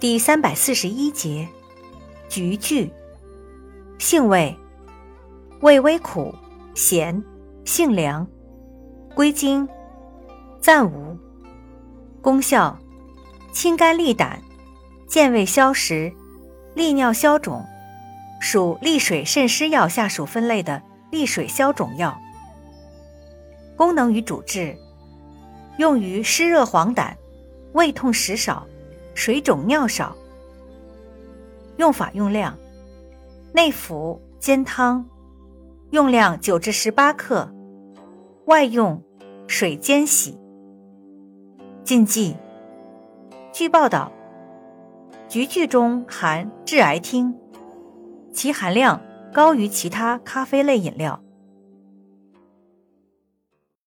第三百四十一节，菊苣，性味，味微苦，咸，性凉，归经，暂无。功效，清肝利胆，健胃消食，利尿消肿，属利水渗湿药下属分类的利水消肿药。功能与主治，用于湿热黄疸，胃痛食少。水肿尿少。用法用量：内服煎汤，用量九至十八克；外用水煎洗。禁忌：据报道，菊苣中含致癌烃，其含量高于其他咖啡类饮料。